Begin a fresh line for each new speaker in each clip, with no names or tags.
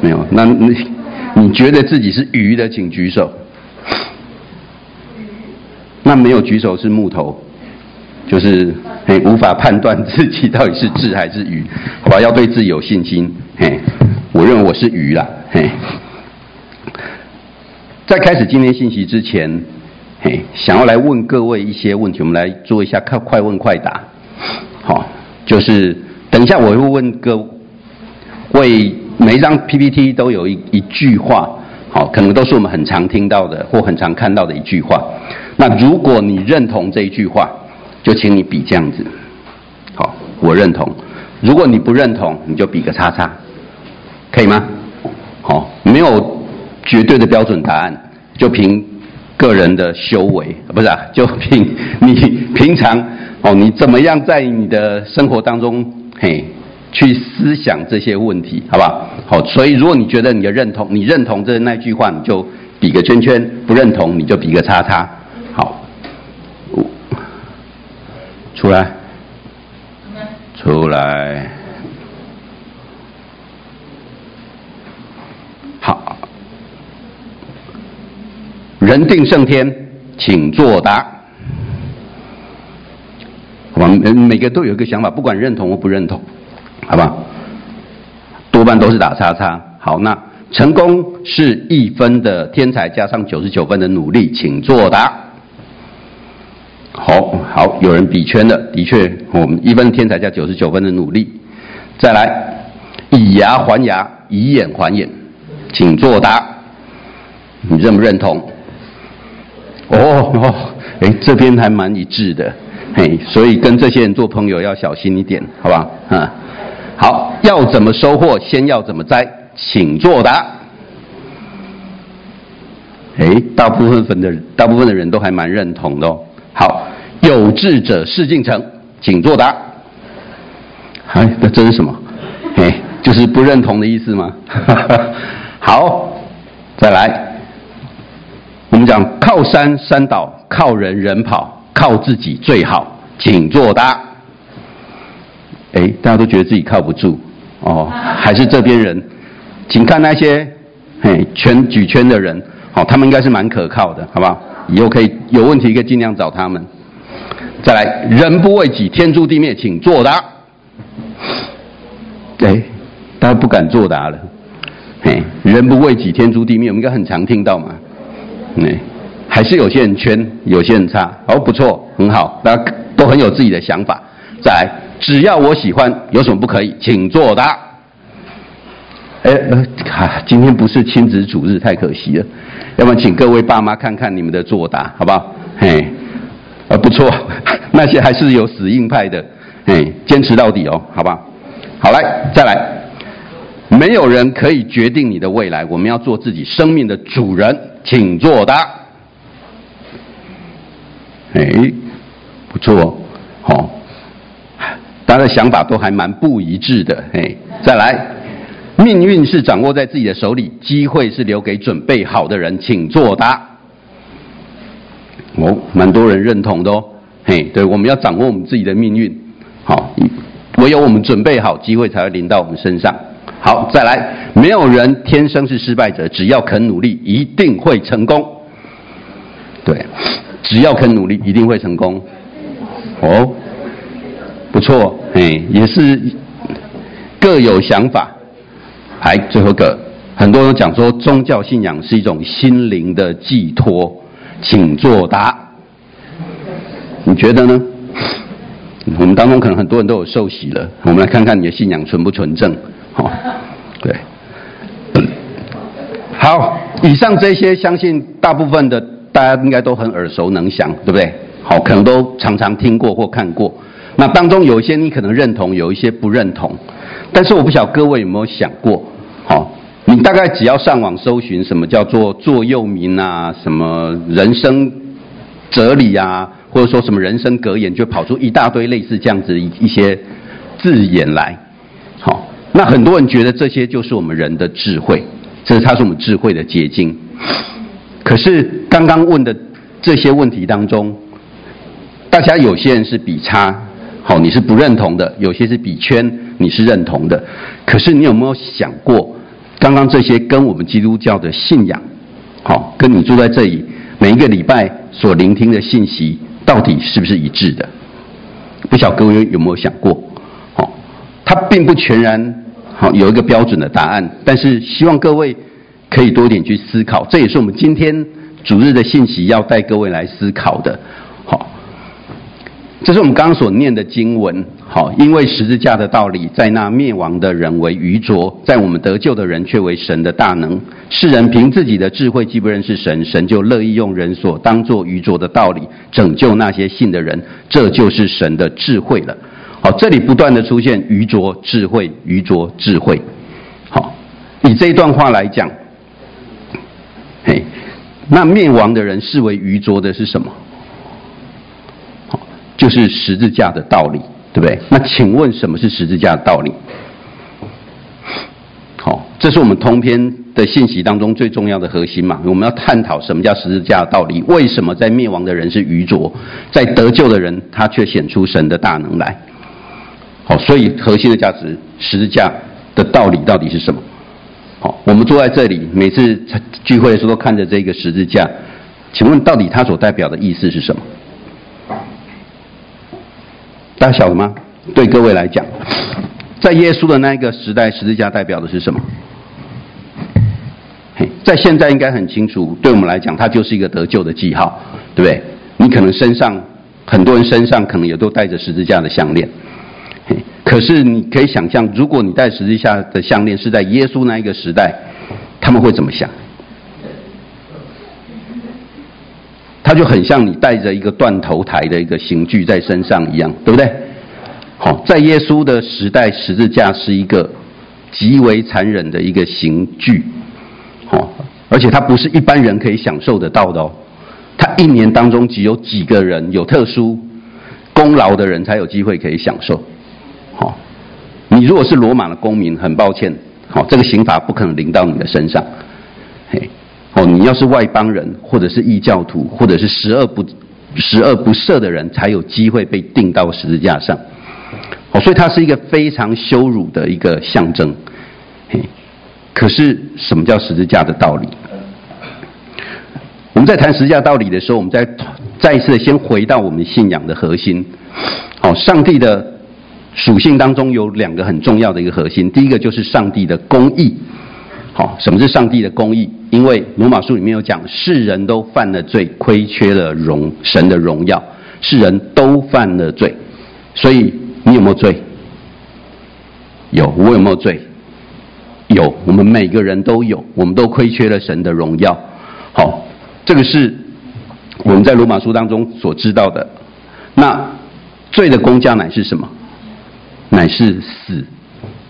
没有？那你你觉得自己是鱼的，请举手。那没有举手是木头，就是嘿无法判断自己到底是智还是鱼，好吧？要对自己有信心。嘿，我认为我是鱼啦。嘿，在开始今天信息之前，嘿，想要来问各位一些问题，我们来做一下快快问快答。好，就是等一下我会问各位，每一张 PPT 都有一一句话，好，可能都是我们很常听到的或很常看到的一句话。那如果你认同这一句话，就请你比这样子。好，我认同。如果你不认同，你就比个叉叉。可以吗？好，没有绝对的标准答案，就凭个人的修为，不是啊，就凭你平常哦，你怎么样在你的生活当中嘿去思想这些问题，好不好？好，所以如果你觉得你的认同，你认同这那句话，你就比个圈圈；不认同，你就比个叉叉。好，出来，出来。好人定胜天，请作答。我们每个都有一个想法，不管认同或不认同，好吧？多半都是打叉叉。好，那成功是一分的天才加上九十九分的努力，请作答。好好，有人比圈的，的确，我们一分天才加九十九分的努力。再来，以牙还牙，以眼还眼，请作答。你认不认同？哦哦，哎，这边还蛮一致的，嘿，所以跟这些人做朋友要小心一点，好吧？嗯，好，要怎么收获，先要怎么栽，请作答。哎，大部分分的，大部分的人都还蛮认同的哦。好，有志者事竟成，请作答。哎，那这是什么？哎，就是不认同的意思吗？好，再来。我们讲靠山山倒，靠人人跑，靠自己最好，请作答。哎，大家都觉得自己靠不住哦，还是这边人？请看那些嘿圈举圈的人，哦，他们应该是蛮可靠的，好不好？以后可以有问题可以尽量找他们。再来，人不为己，天诛地灭，请作答。哎，大家不敢作答了。嘿，人不为己，天诛地灭，我们应该很常听到嘛。嗯，还是有些人圈，有些人差。哦，不错，很好，大家都很有自己的想法。再来，只要我喜欢，有什么不可以？请作答。哎，呃，今天不是亲子主日，太可惜了。要不然，请各位爸妈看看你们的作答，好不好？嘿，呃，不错，那些还是有死硬派的，嘿，坚持到底哦，好不好？来，再来。没有人可以决定你的未来，我们要做自己生命的主人。请作答。哎，不错，好，家的想法都还蛮不一致的。嘿，再来，命运是掌握在自己的手里，机会是留给准备好的人。请作答。哦，蛮多人认同的哦。嘿，对，我们要掌握我们自己的命运。好，唯有我们准备好，机会才会临到我们身上。好，再来，没有人天生是失败者，只要肯努力，一定会成功。对，只要肯努力，一定会成功。哦，不错，哎，也是各有想法。还，最后一个，很多人讲说宗教信仰是一种心灵的寄托，请作答。你觉得呢？我们当中可能很多人都有受洗了，我们来看看你的信仰纯不纯正。好，对，好，以上这些相信大部分的大家应该都很耳熟能详，对不对？好，可能都常常听过或看过。那当中有一些你可能认同，有一些不认同。但是我不晓得各位有没有想过，好，你大概只要上网搜寻什么叫做座右铭啊，什么人生哲理啊，或者说什么人生格言，就跑出一大堆类似这样子一一些字眼来，好。那很多人觉得这些就是我们人的智慧，这是它是我们智慧的结晶。可是刚刚问的这些问题当中，大家有些人是比差，好，你是不认同的；有些是比圈，你是认同的。可是你有没有想过，刚刚这些跟我们基督教的信仰，好，跟你住在这里每一个礼拜所聆听的信息，到底是不是一致的？不晓各位有没有想过？好，它并不全然好有一个标准的答案，但是希望各位可以多点去思考，这也是我们今天主日的信息要带各位来思考的。这是我们刚刚所念的经文，好，因为十字架的道理，在那灭亡的人为愚拙，在我们得救的人却为神的大能。世人凭自己的智慧既不认识神，神就乐意用人所当作愚拙的道理拯救那些信的人，这就是神的智慧了。好，这里不断的出现愚拙智慧，愚拙智慧。好，以这一段话来讲，嘿，那灭亡的人视为愚拙的是什么？就是十字架的道理，对不对？那请问什么是十字架的道理？好，这是我们通篇的信息当中最重要的核心嘛。我们要探讨什么叫十字架的道理？为什么在灭亡的人是愚拙，在得救的人他却显出神的大能来？好，所以核心的价值，十字架的道理到底是什么？好，我们坐在这里，每次聚会的时候都看着这个十字架，请问到底它所代表的意思是什么？大家晓得吗？对各位来讲，在耶稣的那一个时代，十字架代表的是什么？嘿，在现在应该很清楚，对我们来讲，它就是一个得救的记号，对不对？你可能身上很多人身上可能也都带着十字架的项链，嘿，可是你可以想象，如果你戴十字架的项链是在耶稣那一个时代，他们会怎么想？它就很像你带着一个断头台的一个刑具在身上一样，对不对？好，在耶稣的时代，十字架是一个极为残忍的一个刑具，好，而且它不是一般人可以享受得到的哦。它一年当中只有几个人有特殊功劳的人才有机会可以享受。好，你如果是罗马的公民，很抱歉，好，这个刑罚不可能临到你的身上。嘿。哦，你要是外邦人，或者是异教徒，或者是十恶不十恶不赦的人，才有机会被钉到十字架上。哦，所以它是一个非常羞辱的一个象征。嘿，可是什么叫十字架的道理？我们在谈十字架道理的时候，我们再再一次先回到我们信仰的核心。哦，上帝的属性当中有两个很重要的一个核心，第一个就是上帝的公义。好，什么是上帝的公义？因为罗马书里面有讲，世人都犯了罪，亏缺了荣神的荣耀，世人都犯了罪，所以你有没有罪？有，我有没有罪？有，我们每个人都有，我们都亏缺了神的荣耀。好，这个是我们在罗马书当中所知道的。那罪的工价乃是什么？乃是死。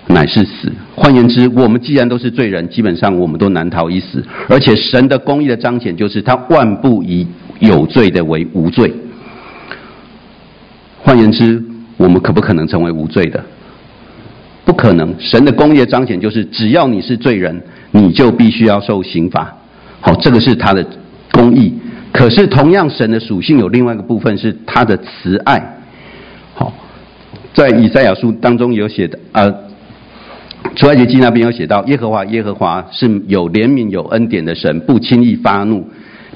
乃是死。换言之，我们既然都是罪人，基本上我们都难逃一死。而且神的公义的彰显，就是他万不以有罪的为无罪。换言之，我们可不可能成为无罪的？不可能。神的公义的彰显，就是只要你是罪人，你就必须要受刑罚。好，这个是他的公义。可是同样，神的属性有另外一个部分，是他的慈爱。好，在以赛亚书当中有写的啊。出埃及记那边有写到，耶和华耶和华是有怜悯有恩典的神，不轻易发怒，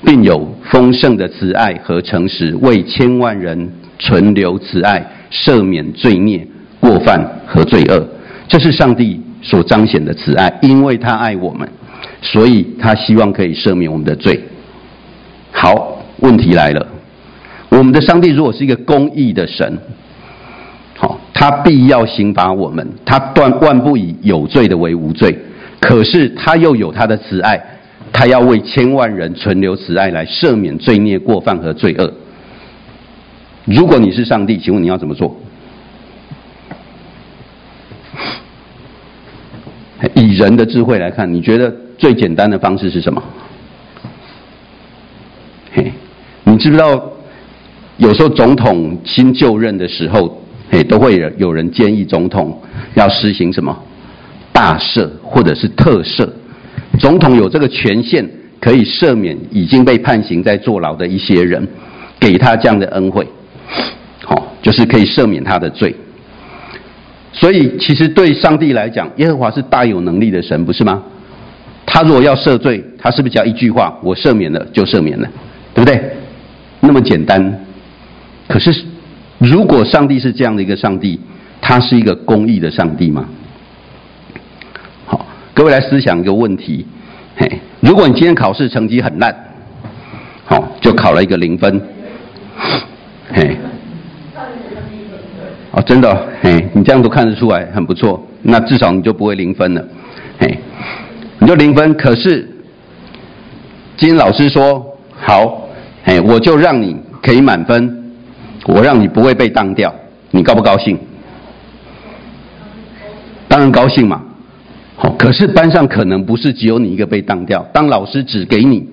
并有丰盛的慈爱和诚实，为千万人存留慈爱，赦免罪孽、过犯和罪恶。这是上帝所彰显的慈爱，因为他爱我们，所以他希望可以赦免我们的罪。好，问题来了，我们的上帝如果是一个公义的神。他必要刑罚我们，他断万不以有罪的为无罪，可是他又有他的慈爱，他要为千万人存留慈爱来赦免罪孽过犯和罪恶。如果你是上帝，请问你要怎么做？以人的智慧来看，你觉得最简单的方式是什么？嘿，你知不知道，有时候总统新就任的时候，哎，都会有人建议总统要实行什么大赦或者是特赦。总统有这个权限，可以赦免已经被判刑在坐牢的一些人，给他这样的恩惠，好，就是可以赦免他的罪。所以，其实对上帝来讲，耶和华是大有能力的神，不是吗？他如果要赦罪，他是不是只要一句话，我赦免了就赦免了，对不对？那么简单。可是，如果上帝是这样的一个上帝，他是一个公义的上帝吗？好，各位来思想一个问题：嘿，如果你今天考试成绩很烂，好，就考了一个零分，嘿，哦，真的，嘿，你这样都看得出来，很不错，那至少你就不会零分了，嘿。你就零分，可是今天老师说好，嘿，我就让你可以满分，我让你不会被当掉，你高不高兴？当然高兴嘛。好，可是班上可能不是只有你一个被当掉。当老师只给你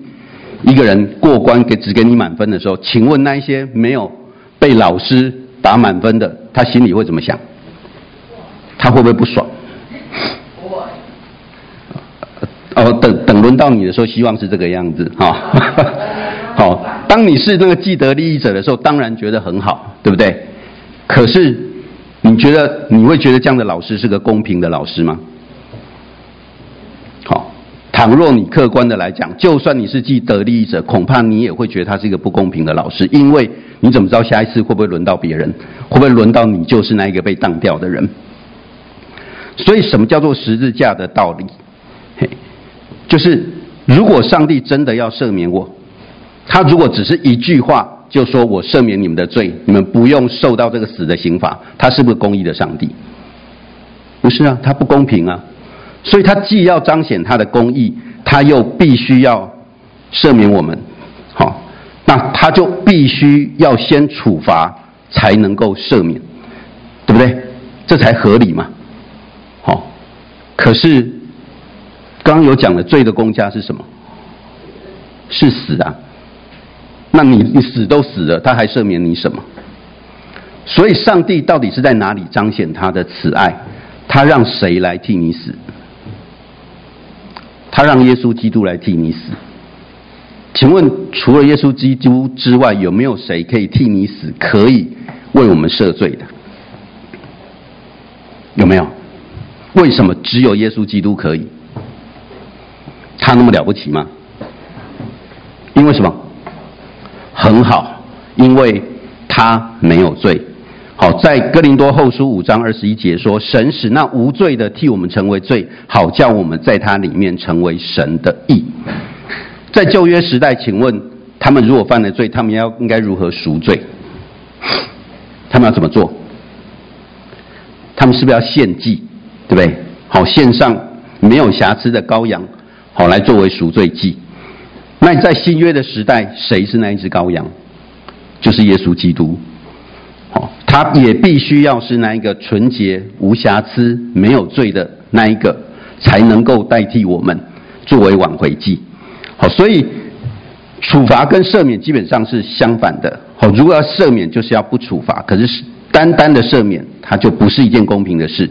一个人过关，给只给你满分的时候，请问那一些没有被老师打满分的，他心里会怎么想？他会不会不爽？哦，等等轮到你的时候，希望是这个样子哈。哦，当你是那个既得利益者的时候，当然觉得很好，对不对？可是你觉得你会觉得这样的老师是个公平的老师吗？好、倘若你客观的来讲，就算你是既得利益者，恐怕你也会觉得他是一个不公平的老师，因为你怎么知道下一次会不会轮到别人？会不会轮到你就是那一个被当掉的人？所以，什么叫做十字架的道理？嘿。就是，如果上帝真的要赦免我，他如果只是一句话就说我赦免你们的罪，你们不用受到这个死的刑罚，他是不是公义的上帝？不是啊，他不公平啊，所以他既要彰显他的公义，他又必须要赦免我们，好，那他就必须要先处罚才能够赦免，对不对？这才合理嘛，好，可是。刚刚有讲的罪的公价是什么？是死啊！那你你死都死了，他还赦免你什么？所以上帝到底是在哪里彰显他的慈爱？他让谁来替你死？他让耶稣基督来替你死。请问，除了耶稣基督之外，有没有谁可以替你死，可以为我们赦罪的？有没有？为什么只有耶稣基督可以？他那么了不起吗？因为什么？很好，因为他没有罪。好，在哥林多后书五章二十一节说：“神使那无罪的替我们成为罪，好叫我们在他里面成为神的义。”在旧约时代，请问他们如果犯了罪，他们要应该如何赎罪？他们要怎么做？他们是不是要献祭？对不对？好，献上没有瑕疵的羔羊。好，来作为赎罪祭。那你在新约的时代，谁是那一只羔羊？就是耶稣基督。好，他也必须要是那一个纯洁、无瑕疵、没有罪的那一个，才能够代替我们作为挽回祭。好，所以处罚跟赦免基本上是相反的。好，如果要赦免，就是要不处罚。可是单单的赦免，它就不是一件公平的事。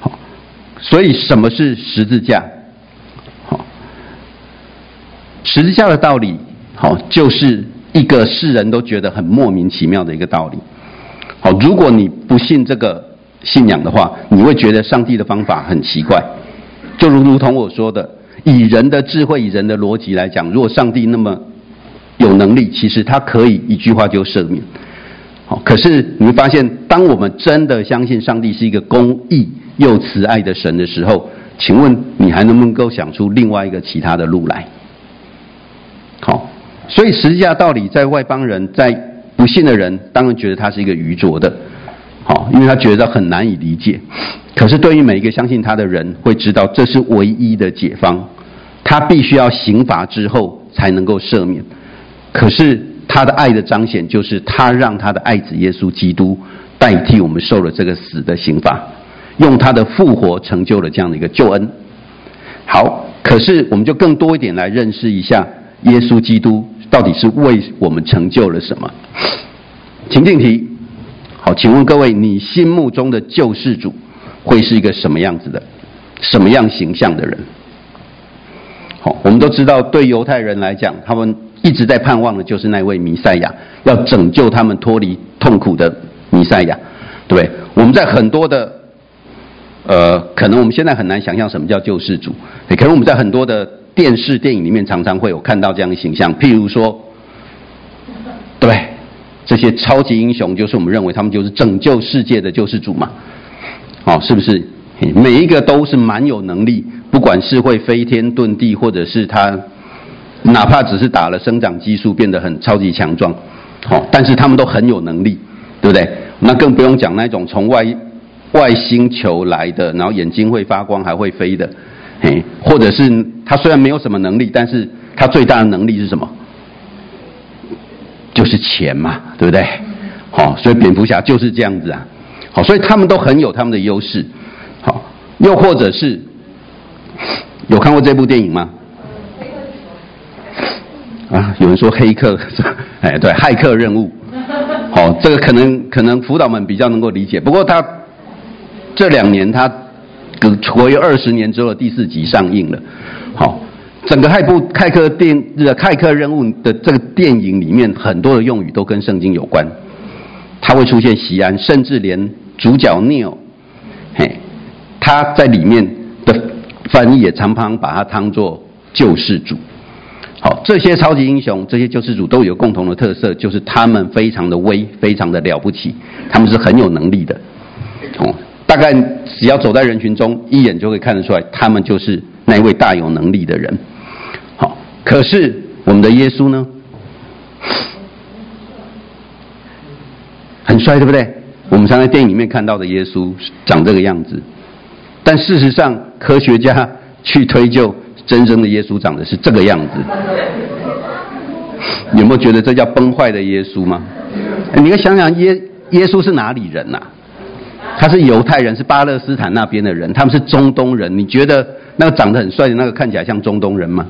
好，所以什么是十字架？十字架的道理，好，就是一个世人都觉得很莫名其妙的一个道理。好，如果你不信这个信仰的话，你会觉得上帝的方法很奇怪。就如如同我说的，以人的智慧、以人的逻辑来讲，如果上帝那么有能力，其实他可以一句话就赦免。好，可是你会发现，当我们真的相信上帝是一个公义又慈爱的神的时候，请问你还能不能够想出另外一个其他的路来？所以十字架道理在外邦人，在不信的人，当然觉得他是一个愚拙的，好，因为他觉得很难以理解。可是对于每一个相信他的人，会知道这是唯一的解方。他必须要刑罚之后才能够赦免。可是他的爱的彰显，就是他让他的爱子耶稣基督代替我们受了这个死的刑罚，用他的复活成就了这样的一个救恩。好，可是我们就更多一点来认识一下。耶稣基督到底是为我们成就了什么？情境题，好，请问各位，你心目中的救世主会是一个什么样子的？什么样形象的人？好，我们都知道，对犹太人来讲，他们一直在盼望的就是那位弥赛亚，要拯救他们脱离痛苦的弥赛亚，对不对？我们在很多的呃，可能我们现在很难想象什么叫救世主，可能我们在很多的电视电影里面常常会有看到这样的形象，譬如说，对，这些超级英雄就是我们认为他们就是拯救世界的救世主嘛，哦，是不是？每一个都是蛮有能力，不管是会飞天遁地，或者是他哪怕只是打了生长激素变得很超级强壮，哦，但是他们都很有能力，对不对？那更不用讲那种从外外星球来的，然后眼睛会发光还会飞的，嘿，或者是他虽然没有什么能力，但是他最大的能力是什么？就是钱嘛，对不对？好，所以蝙蝠侠就是这样子啊，好，所以他们都很有他们的优势。好，又或者是有看过这部电影吗？啊，有人说黑客，哎，对，骇客任务。好，这个可能可能辅导们比较能够理解。不过他这两年他隔过约二十年之后第四集上映了。好，整个骇部骇客电的骇客任务的这个电影里面，很多的用语都跟圣经有关。他会出现西安，甚至连主角 Neil，嘿。他在里面的翻译也常常把他当作救世主。好，这些超级英雄、这些救世主都有共同的特色，就是他们非常的威，非常的了不起，他们是很有能力的。哦，大概只要走在人群中，一眼就会看得出来，他们就是那一位大有能力的人。好，可是我们的耶稣呢？很帅，对不对？我们常在电影里面看到的耶稣长这个样子。但事实上，科学家去推究真正的耶稣长得是这个样子。有没有觉得这叫崩坏的耶稣吗？你要想想耶耶稣是哪里人呐、他是犹太人，是巴勒斯坦那边的人，他们是中东人。你觉得那个长得很帅的那个看起来像中东人吗？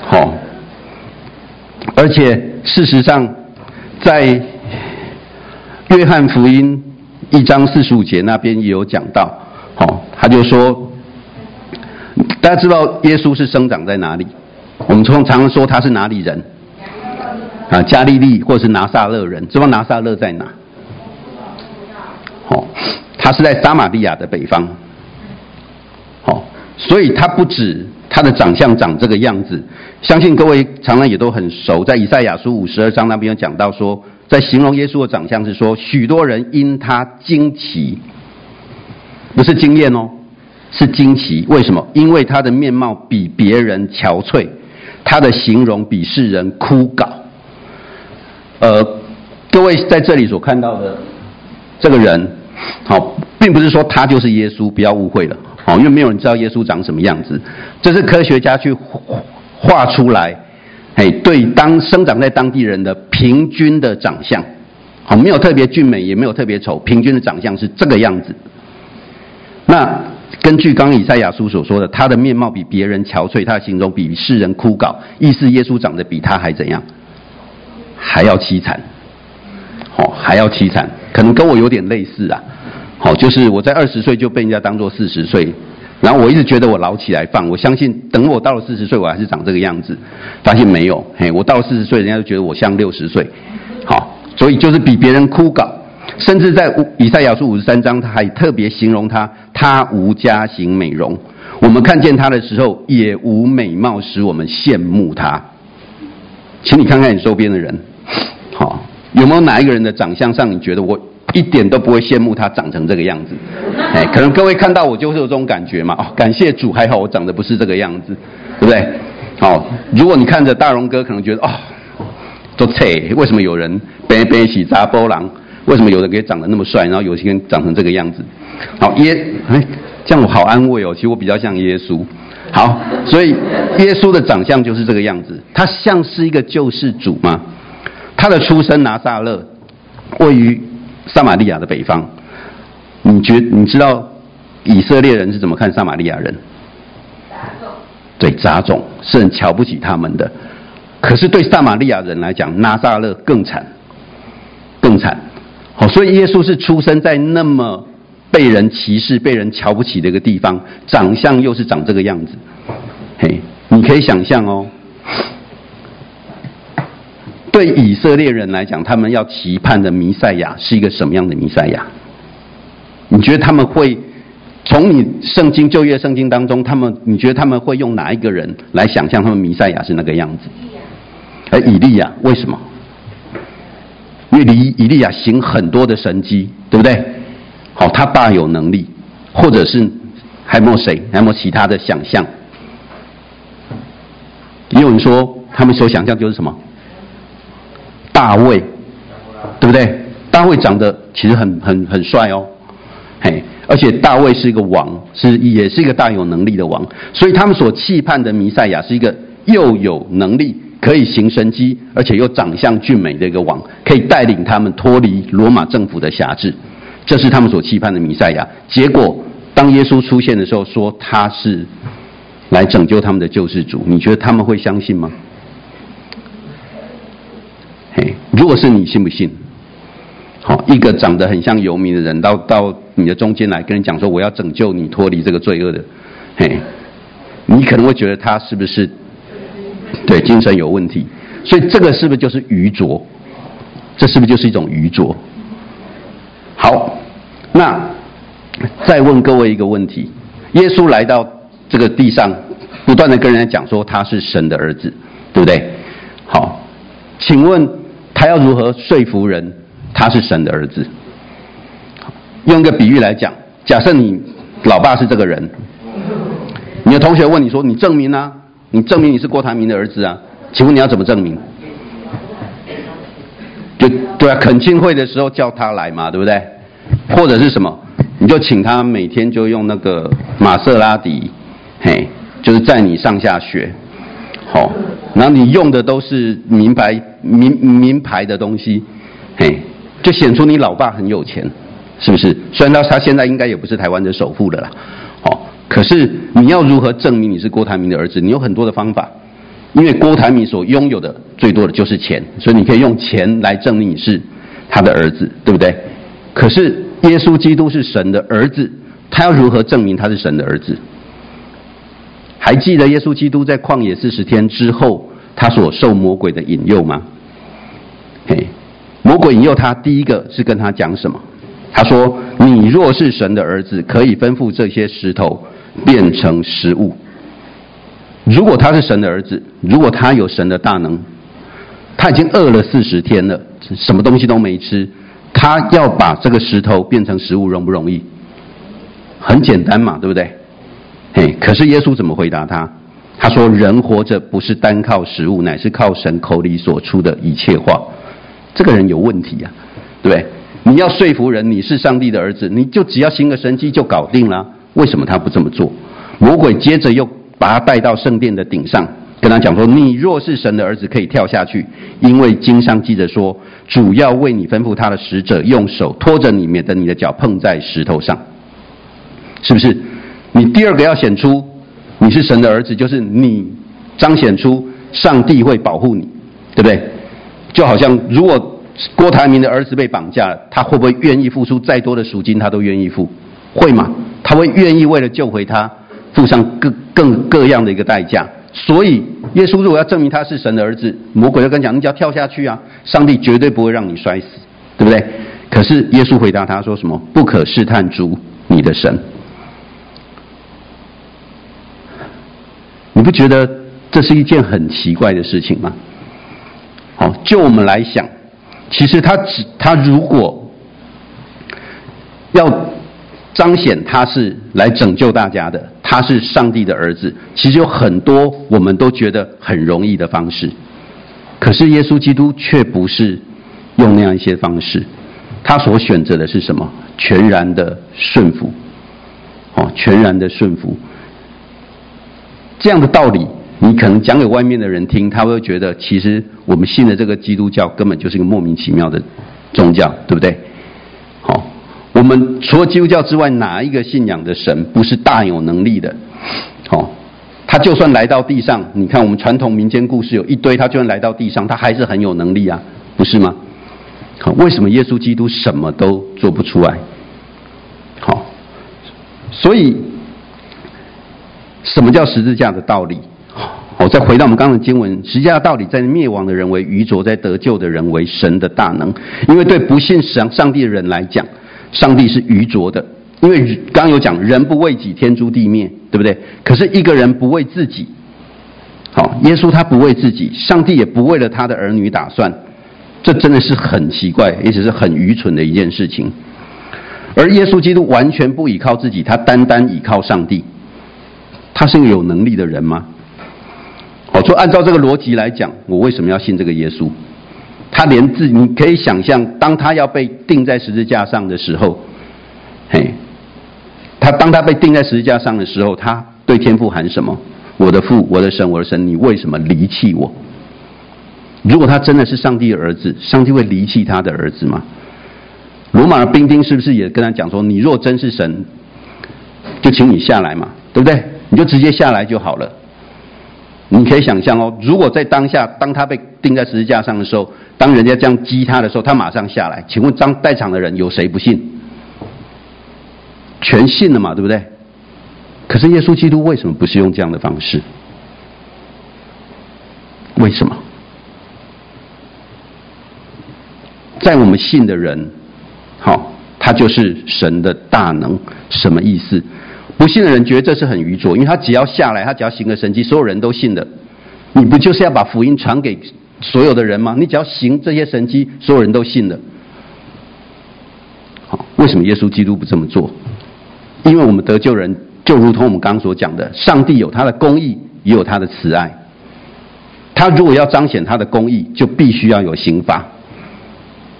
好、哦，而且事实上，在约翰福音一章四十五节那边也有讲到。好，他就说，大家知道耶稣是生长在哪里？我们通常说他是哪里人？啊，加利利或是拿撒勒人，知道拿撒勒在哪？好，他是在撒玛利亚的北方。好，所以他不止他的长相长这个样子，相信各位常常也都很熟，在以赛亚书五十二章那边有讲到说，在形容耶稣的长相是说，许多人因他惊奇。不是惊艳哦，是惊奇。为什么？因为他的面貌比别人憔悴，他的形容比世人枯槁。呃，各位在这里所看到的这个人，好，并不是说他就是耶稣，不要误会了。好，因为没有人知道耶稣长什么样子，这是科学家去画出来，哎，对当生长在当地人的平均的长相，好，没有特别俊美，也没有特别丑，平均的长相是这个样子。那根据刚以赛亚书所说的，他的面貌比别人憔悴，他的形容比世人枯槁，意思耶稣长得比他还怎样？还要凄惨，哦，还要凄惨，可能跟我有点类似啊。好，就是我在二十岁就被人家当做四十岁，然后我一直觉得我老起来放，我相信等我到了四十岁，我还是长这个样子，发现没有，嘿，我到了四十岁，人家就觉得我像六十岁，好，所以就是比别人枯槁。甚至在以赛亚书五十三章，他还特别形容他，他无家型美容。我们看见他的时候，也无美貌使我们羡慕他。请你看看你周边的人，好，有没有哪一个人的长相上，你觉得我一点都不会羡慕他长成这个样子？哎，可能各位看到我就是有这种感觉嘛。哦，感谢主，还好我长得不是这个样子，对不对？好，如果你看着大荣哥，可能觉得哦，都切，为什么有人背背起查甫人？为什么有人可以长得那么帅，然后有些人长成这个样子？好，耶，哎，这样我好安慰哦。其实我比较像耶稣。好，所以耶稣的长相就是这个样子。他像是一个救世主吗？他的出生拿撒勒，位于撒玛利亚的北方。你觉你知道以色列人是怎么看撒玛利亚人？杂种。对，杂种是很瞧不起他们的。可是对撒玛利亚人来讲，拿撒勒更惨，更惨。好，所以耶稣是出生在那么被人歧视、被人瞧不起的一个地方，长相又是长这个样子。嘿，你可以想象哦，对以色列人来讲，他们要期盼的弥赛亚是一个什么样的弥赛亚？你觉得他们会从你圣经旧约圣经当中，他们你觉得他们会用哪一个人来想象他们弥赛亚是那个样子？而以利亚为什么？因为以以利亚行很多的神迹，对不对？好，他大有能力，或者是还没有谁，还没有其他的想象。也有人说，他们所想象就是什么？大卫，对不对？大卫长得其实很很很帅哦，嘿，而且大卫是一个王，是也是一个大有能力的王，所以他们所期盼的弥赛亚是一个又有能力，可以行神迹，而且又长相俊美的一个王，可以带领他们脱离罗马政府的辖制，这是他们所期盼的弥赛亚。结果当耶稣出现的时候，说他是来拯救他们的救世主，你觉得他们会相信吗？嘿，如果是你信不信？好，一个长得很像游民的人，到到你的中间来跟你讲说，我要拯救你脱离这个罪恶的，嘿，你可能会觉得他是不是对精神有问题？所以这个是不是就是愚拙？这是不是就是一种愚拙？好，那再问各位一个问题：耶稣来到这个地上，不断的跟人家讲说他是神的儿子，对不对？好，请问他要如何说服人？他是神的儿子。用一个比喻来讲，假设你老爸是这个人，你的同学问你说：“你证明啊？你证明你是郭台铭的儿子啊？”请问你要怎么证明？就对啊，恳亲会的时候叫他来嘛，对不对？或者是什么？你就请他每天就用那个玛瑟拉蒂，嘿，就是载你上下学，好，然后你用的都是名牌名名牌的东西，嘿。就显出你老爸很有钱，是不是？虽然他他现在应该也不是台湾的首富了啦，好，可是你要如何证明你是郭台铭的儿子？你有很多的方法，因为郭台铭所拥有的最多的就是钱，所以你可以用钱来证明你是他的儿子，对不对？可是耶稣基督是神的儿子，他要如何证明他是神的儿子？还记得耶稣基督在旷野四十天之后，他所受魔鬼的引诱吗？嘿。魔鬼引诱他，第一个是跟他讲什么？他说：“你若是神的儿子，可以吩咐这些石头变成食物。”如果他是神的儿子，如果他有神的大能，他已经饿了四十天了，什么东西都没吃，他要把这个石头变成食物，容不容易？很简单嘛，对不对？嘿，可是耶稣怎么回答他？他说：“人活着不是单靠食物，乃是靠神口里所出的一切话。”这个人有问题呀、啊，对不对？你要说服人你是上帝的儿子，你就只要行个神迹就搞定了。为什么他不这么做？魔鬼接着又把他带到圣殿的顶上，跟他讲说：“你若是神的儿子，可以跳下去，因为经上记着说，主要为你吩咐他的使者用手托着你，免得你的脚碰在石头上。”是不是？你第二个要显出你是神的儿子，就是你彰显出上帝会保护你，对不对？就好像，如果郭台铭的儿子被绑架了，他会不会愿意付出再多的赎金？他都愿意付，会吗？他会愿意为了救回他，付上各更各样的一个代价。所以，耶稣如果要证明他是神的儿子，魔鬼就跟讲：“你只要跳下去啊，上帝绝对不会让你摔死，对不对？”可是耶稣回答他说：“什么？不可试探主你的神。”你不觉得这是一件很奇怪的事情吗？好，就我们来想，其实他只他如果要彰显他是来拯救大家的，他是上帝的儿子，其实有很多我们都觉得很容易的方式，可是耶稣基督却不是用那样一些方式，他所选择的是什么？全然的顺服，哦，全然的顺服，这样的道理。你可能讲给外面的人听，他会觉得其实我们信的这个基督教根本就是一个莫名其妙的宗教，对不对？好，我们除了基督教之外，哪一个信仰的神不是大有能力的？好，他就算来到地上，你看我们传统民间故事有一堆，他就算来到地上，他还是很有能力啊，不是吗？好，为什么耶稣基督什么都做不出来？好，所以什么叫十字架的道理？好，再回到我们刚刚的经文，十字架的道理在灭亡的人为愚拙，在得救的人为神的大能。因为对不信上上帝的人来讲，上帝是愚拙的，因为刚有讲，人不为己，天诛地灭，对不对？可是一个人不为自己，好，耶稣他不为自己，上帝也不为了他的儿女打算，这真的是很奇怪，也只是很愚蠢的一件事情。而耶稣基督完全不依靠自己，他单单依靠上帝。他是一个有能力的人吗？好，说按照这个逻辑来讲，我为什么要信这个耶稣？他连自，你可以想象，当他要被钉在十字架上的时候，嘿。他当他被钉在十字架上的时候，他对天父喊什么？我的父，我的神，我的神，你为什么离弃我？如果他真的是上帝的儿子，上帝会离弃他的儿子吗？罗马的兵丁是不是也跟他讲说：你若真是神，就请你下来嘛，对不对？你就直接下来就好了。你可以想象哦，如果在当下，当他被钉在十字架上的时候，当人家这样击他的时候，他马上下来。请问当在场的人有谁不信？全信了嘛，对不对？可是耶稣基督为什么不是用这样的方式？为什么？在我们信的人，好，他就是神的大能，什么意思？不信的人觉得这是很愚拙，因为他只要下来，他只要行个神迹，所有人都信的。你不就是要把福音传给所有的人吗？你只要行这些神迹，所有人都信的。好，为什么耶稣基督不这么做？因为我们得救人，就如同我们刚刚所讲的，上帝有他的公义，也有他的慈爱。他如果要彰显他的公义，就必须要有刑罚；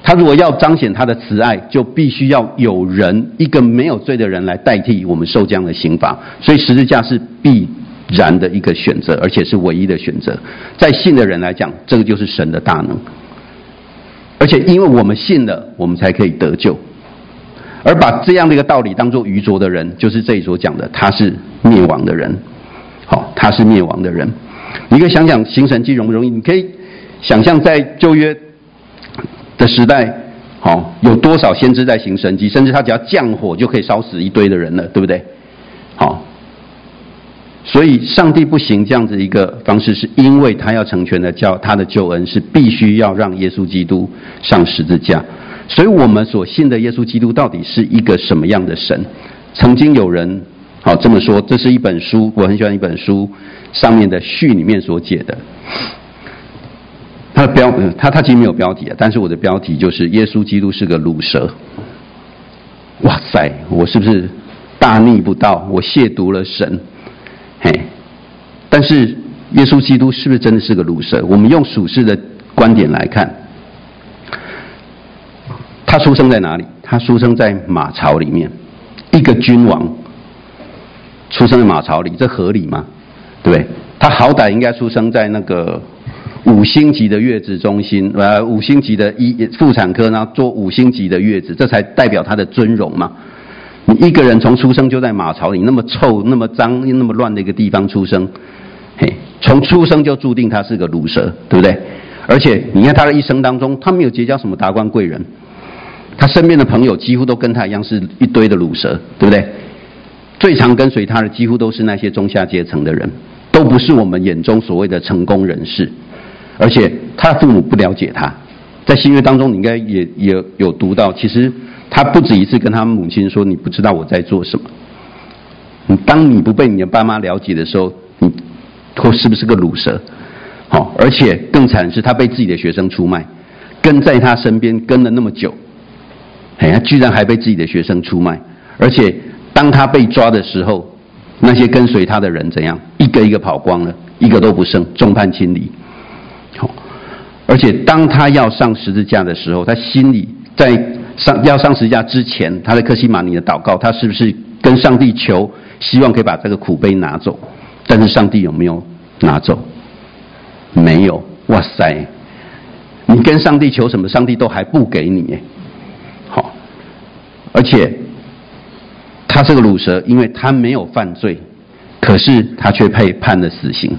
他如果要彰显他的慈爱，就必须要有人，一个没有罪的人来代替我们受这样的刑罚。所以十字架是必然的一个选择，而且是唯一的选择。在信的人来讲，这个就是神的大能。而且因为我们信了，我们才可以得救。而把这样的一个道理当做愚拙的人，就是这里所讲的，他是灭亡的人。好，他是灭亡的人。你可以想想行神迹容不容易？你可以想象在旧约的时代，好，有多少先知在行神迹，甚至他只要降火就可以烧死一堆的人了，对不对？好，所以上帝不行这样子一个方式，是因为他要成全的叫他的救恩是必须要让耶稣基督上十字架。所以我们所信的耶稣基督到底是一个什么样的神？曾经有人好这么说，这是一本书，我很喜欢一本书上面的序里面所写的。他的标，嗯他他其实没有标题啊，但是我的标题就是耶稣基督是个鲁蛇。哇塞，我是不是大逆不道？我亵渎了神？嘿，但是耶稣基督是不是真的是个鲁蛇？我们用属世的观点来看。他出生在哪里？他出生在马槽里面，一个君王出生在马槽里，这合理吗？对？他好歹应该出生在那个五星级的月子中心，呃，五星级的医妇产科，然后做五星级的月子，这才代表他的尊荣嘛。你一个人从出生就在马槽里，那么臭、那么脏、那么乱的一个地方出生，嘿，从出生就注定他是个乳蛇，对不对？而且你看他的一生当中，他没有结交什么达官贵人。他身边的朋友几乎都跟他一样，是一堆的乳蛇，对不对？最常跟随他的几乎都是那些中下阶层的人，都不是我们眼中所谓的成功人士。而且他的父母不了解他，在新约当中，你应该也也有读到，其实他不止一次跟他母亲说：“你不知道我在做什么。”你当你不被你的爸妈了解的时候，你或是不是个鲁蛇？好，而且更惨的是，他被自己的学生出卖，跟在他身边跟了那么久。哎，他居然还被自己的学生出卖，而且当他被抓的时候，那些跟随他的人怎样？一个一个跑光了，一个都不剩，众叛亲离。而且当他要上十字架的时候，他心里在上要上十字架之前，他在克西马尼的祷告，他是不是跟上帝求，希望可以把这个苦杯拿走？但是上帝有没有拿走？没有。哇塞，你跟上帝求什么，上帝都还不给你。好而且，他是个鲁蛇，因为他没有犯罪，可是他却被判了死刑。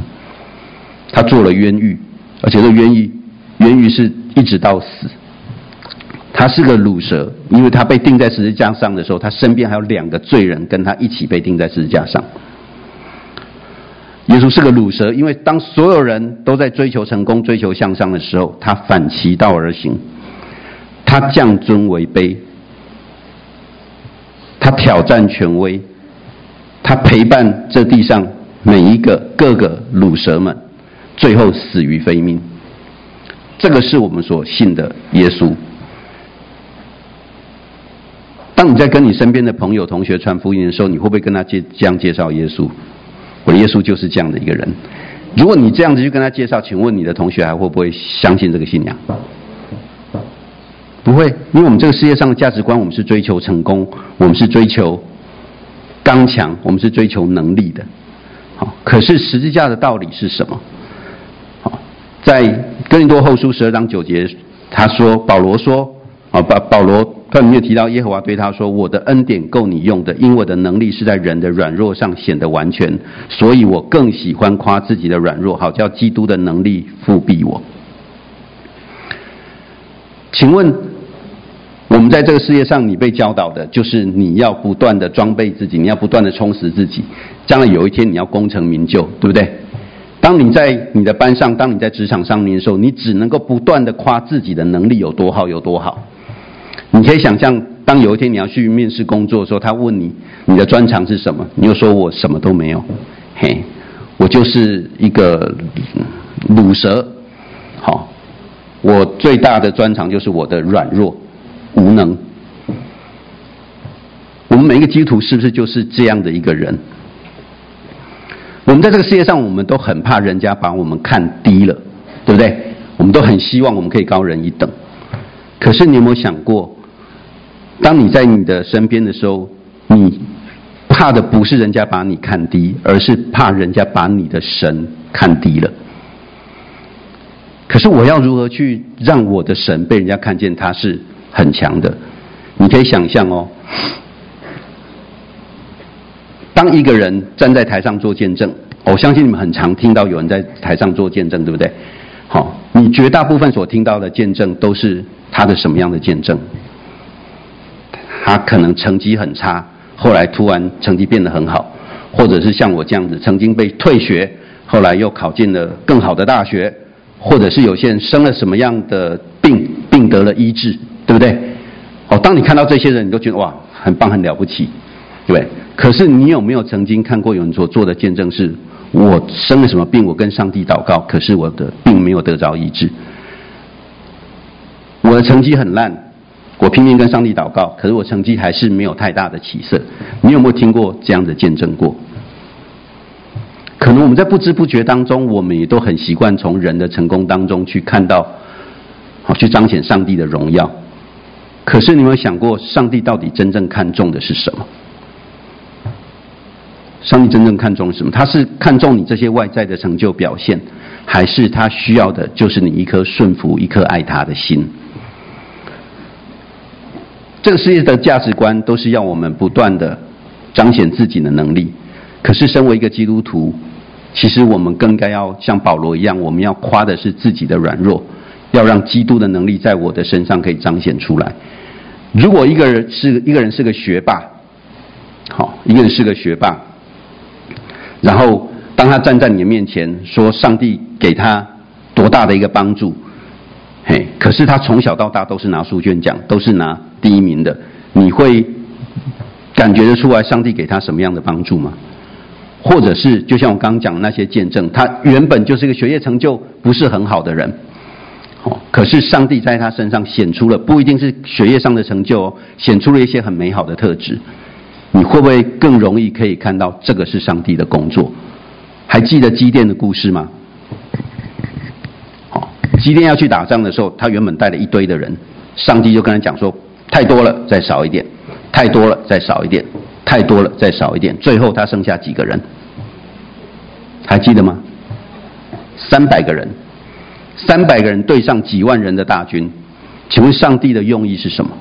他做了冤狱，而且这冤狱，源于是一直到死。他是个鲁蛇，因为他被钉在十字架上的时候，他身边还有两个罪人跟他一起被钉在十字架上。耶稣是个鲁蛇，因为当所有人都在追求成功、追求向上的时候，他反其道而行，他降尊为卑。他挑战权威，他陪伴这地上每一个各个鲁蛇们，最后死于非命。这个是我们所信的耶稣。当你在跟你身边的朋友、同学传福音的时候，你会不会跟他介这样介绍耶稣？我耶稣就是这样的一个人。如果你这样子去跟他介绍，请问你的同学还会不会相信这个信仰？不会，因为我们这个世界上的价值观，我们是追求成功，我们是追求刚强，我们是追求能力的。好，可是十字架的道理是什么？好，在哥林多后书十二章九节，他说，保罗说，啊，保保罗。他里面提到耶和华对他说：“我的恩典够你用的，因我的能力是在人的软弱上显得完全，所以我更喜欢夸自己的软弱，好叫基督的能力覆庇我。”请问，我们在这个世界上，你被教导的就是你要不断的装备自己，你要不断的充实自己，将来有一天你要功成名就，对不对？当你在你的班上，当你在职场上面的时候，你只能够不断的夸自己的能力有多好，有多好。你可以想象，当有一天你要去面试工作的时候，他问你你的专长是什么，你又说我什么都没有，嘿，我就是一个鲁蛇，好，我最大的专长就是我的软弱无能。我们每一个基督徒是不是就是这样的一个人？我们在这个世界上，我们都很怕人家把我们看低了，对不对？我们都很希望我们可以高人一等。可是你有没有想过？当你在你的身边的时候，你怕的不是人家把你看低，而是怕人家把你的神看低了。可是我要如何去让我的神被人家看见他是很强的？你可以想象哦，当一个人站在台上做见证，我相信你们很常听到有人在台上做见证，对不对？好，你绝大部分所听到的见证都是他的什么样的见证？他可能成绩很差，后来突然成绩变得很好，或者是像我这样子，曾经被退学，后来又考进了更好的大学，或者是有些人生了什么样的病，病得了医治，对不对？哦，当你看到这些人，你都觉得哇，很棒，很了不起，对？可是你有没有曾经看过有人所做的见证是，我生了什么病，我跟上帝祷告，可是我的病没有得着医治，我的成绩很烂。我拼命跟上帝祷告，可是我成绩还是没有太大的起色。你有没有听过这样的见证过？可能我们在不知不觉当中，我们也都很习惯从人的成功当中去看到，好去彰显上帝的荣耀。可是你有没有想过，上帝到底真正看重的是什么？上帝真正看重什么？他是看重你这些外在的成就表现，还是他需要的就是你一颗顺服、一颗爱他的心？这个世界的价值观都是要我们不断的彰显自己的能力，可是身为一个基督徒，其实我们更该要像保罗一样，我们要夸的是自己的软弱，要让基督的能力在我的身上可以彰显出来。如果一个人是一个人是个学霸，好，一个人是个学霸，然后当他站在你的面前说上帝给他多大的一个帮助，嘿，可是他从小到大都是拿书卷奖，都是拿。第一名的，你会感觉得出来上帝给他什么样的帮助吗？或者是就像我刚刚讲的那些见证，他原本就是一个学业成就不是很好的人，哦，可是上帝在他身上显出了不一定是学业上的成就哦，显出了一些很美好的特质。你会不会更容易可以看到这个是上帝的工作？还记得基甸的故事吗？好，基甸要去打仗的时候，他原本带了一堆的人，上帝就跟他讲说。太多了，再少一点；太多了，再少一点；太多了，再少一点。最后他剩下几个人？还记得吗？三百个人，三百个人对上几万人的大军，请问上帝的用意是什么？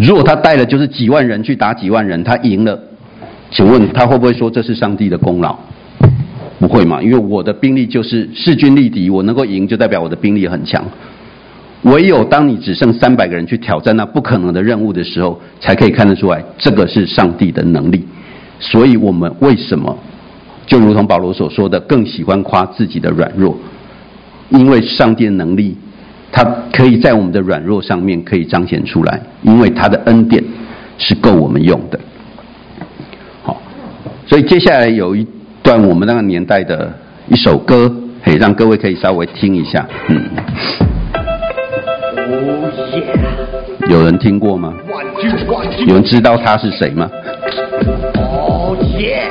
如果他带了就是几万人去打几万人，他赢了，请问他会不会说这是上帝的功劳？不会嘛，因为我的兵力就是势均力敌，我能够赢就代表我的兵力很强。唯有当你只剩三百个人去挑战那不可能的任务的时候，才可以看得出来，这个是上帝的能力。所以，我们为什么就如同保罗所说的，更喜欢夸自己的软弱？因为上帝的能力，他可以在我们的软弱上面可以彰显出来，因为他的恩典是够我们用的。好，所以接下来有一段我们那个年代的一首歌，可以让各位可以稍微听一下。嗯。Oh yeah. 有人听过吗？有人知道他是谁吗？
哦耶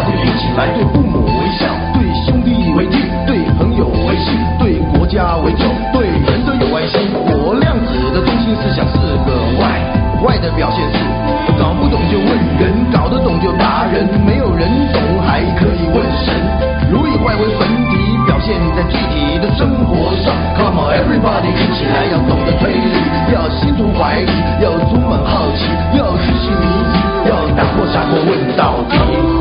一起来对父母微笑，对兄弟为敬，对朋友为信，对国家为重，对人都有爱心。我量子的中心思想是个 why，why 的表现是搞不懂就问人，搞得懂就答人，没有人懂还可以问神。如以外为本体，表现在具体的生活上。Come on everybody，一起来要懂得推理，要心存怀疑，要充满好奇，要学习，要打破砂锅问到底。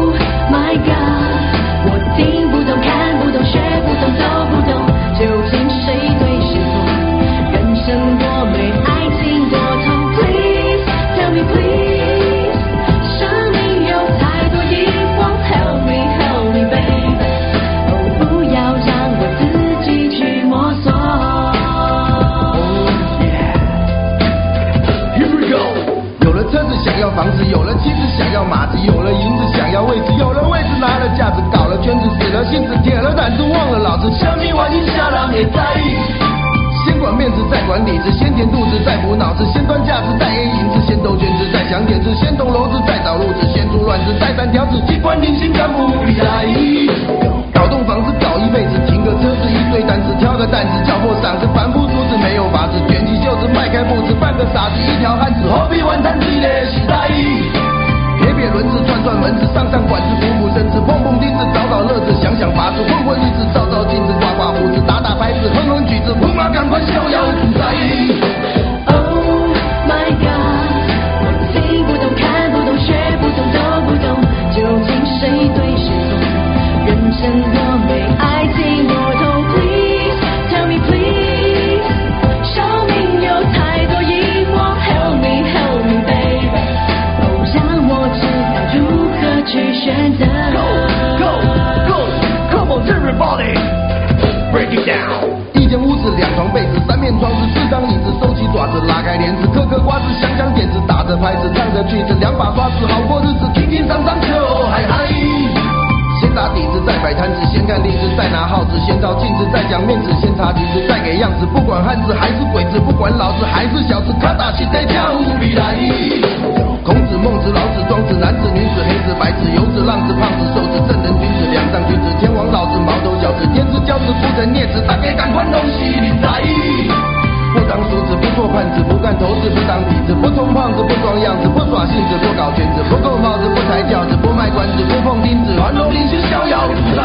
着拍子，唱着曲子，两把刷子，好过日子，轻轻松松就嗨嗨。先打底子，再摆摊子，先看例子，再拿号子，先照镜子，再讲面子，先擦底子，再给样子，不管汉子还是鬼子，不管老子还是小子，咔哒起在跳舞比来。孔子、孟子、老子、庄子，男子、女子、黑子、白子，游子、浪子、胖子、瘦子，正人君子，梁上君子，天王老子，毛头小子，天之骄子，不成孽子，大家赶快东西你在意。不当叔子，不做胖子，不干头子，不当痞子，不充胖子，不装样子，不耍性子，不搞圈子，不够帽子，不抬轿子，不卖关子，不碰钉子，环龙临行逍遥自在。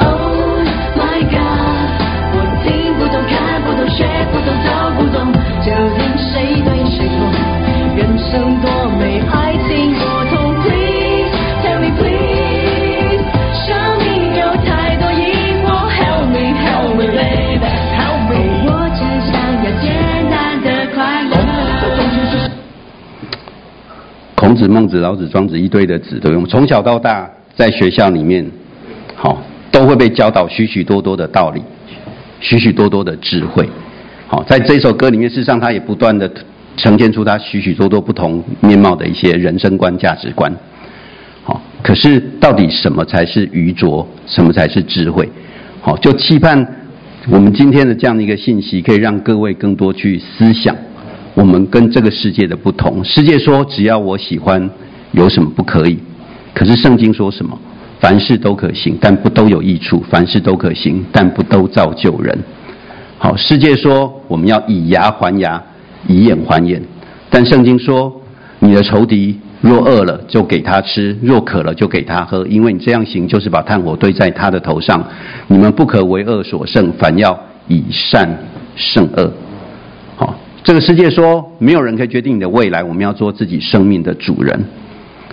Oh my god，我听不懂，看不懂，学不懂，都不懂，究竟谁
对子、孟子、老子、庄子一堆的子，对不对？从小到大在学校里面，好都会被教导许许多多的道理，许许多多的智慧。好，在这首歌里面，事实上他也不断的呈现出他许许多多不同面貌的一些人生观、价值观。好，可是到底什么才是愚拙？什么才是智慧？好，就期盼我们今天的这样的一个信息，可以让各位更多去思想。我们跟这个世界的不同，世界说只要我喜欢，有什么不可以？可是圣经说什么？凡事都可行，但不都有益处；凡事都可行，但不都造就人。好，世界说我们要以牙还牙，以眼还眼，但圣经说你的仇敌若饿了就给他吃，若渴了就给他喝，因为你这样行，就是把炭火堆在他的头上。你们不可为恶所胜，反要以善胜恶。这个世界说没有人可以决定你的未来，我们要做自己生命的主人。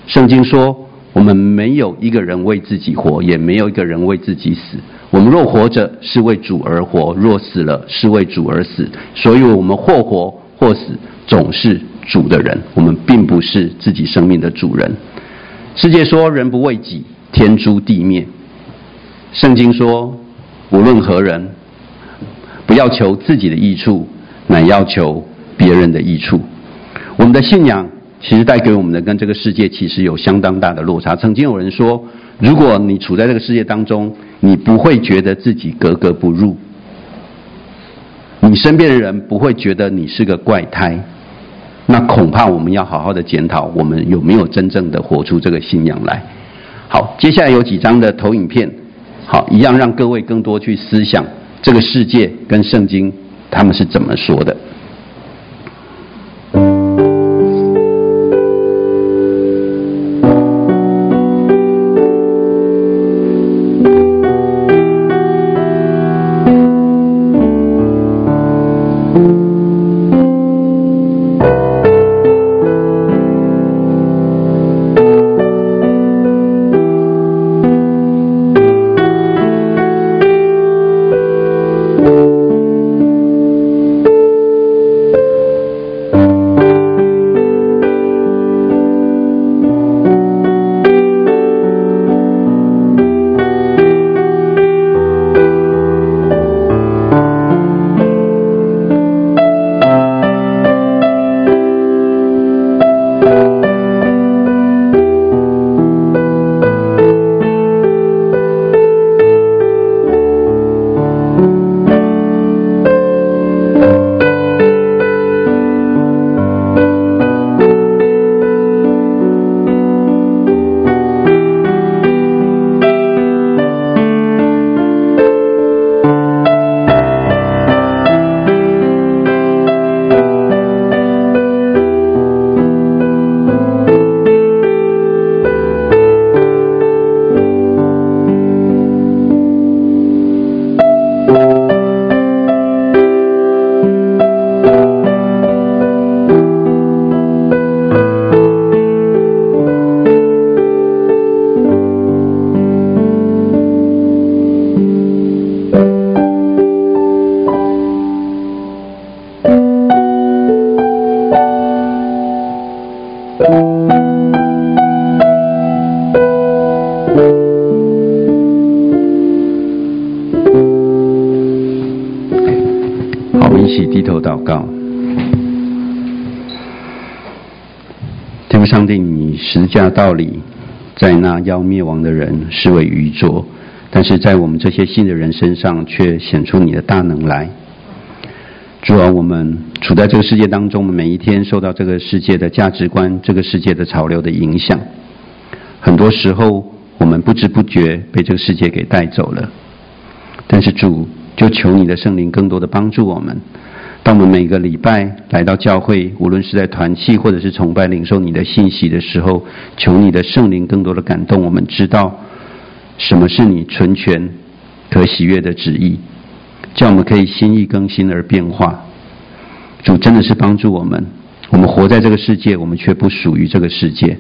圣经说，我们没有一个人为自己活，也没有一个人为自己死。我们若活着，是为主而活；若死了，是为主而死。所以，我们或活或死，总是主的人。我们并不是自己生命的主人。世界说人不为己，天诛地灭。圣经说，无论何人，不要求自己的益处，乃要求别人的益处。我们的信仰。其实带给我们的跟这个世界其实有相当大的落差。曾经有人说，如果你处在这个世界当中，你不会觉得自己格格不入，你身边的人不会觉得你是个怪胎，那恐怕我们要好好的检讨，我们有没有真正的活出这个信仰来。好，接下来有几张的投影片，好，一样让各位更多去思想这个世界跟圣经他们是怎么说的。一起低头祷告天上帝，你十字架道理，在那要灭亡的人视为愚拙，但是在我们这些信的人身上，却显出你的大能来。主啊，我们处在这个世界当中，每一天受到这个世界的价值观、这个世界的潮流的影响，很多时候我们不知不觉被这个世界给带走了。但是主，就求你的圣灵更多的帮助我们。当我们每个礼拜来到教会，无论是在团契或者是崇拜领受你的信息的时候，求你的圣灵更多的感动我们，知道什么是你纯全可喜悦的旨意，叫我们可以心意更新而变化。主真的是帮助我们，我们活在这个世界，我们却不属于这个世界。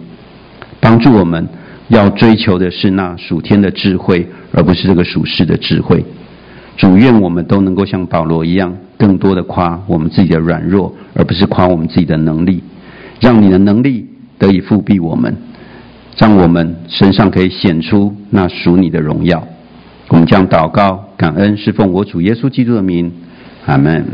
帮助我们要追求的是那属天的智慧，而不是这个属世的智慧。主愿我们都能够像保罗一样，更多的夸我们自己的软弱，而不是夸我们自己的能力。让你的能力得以复辟我们，让我们身上可以显出那属你的荣耀。我们将祷告、感恩，侍奉我主耶稣基督的名，阿门。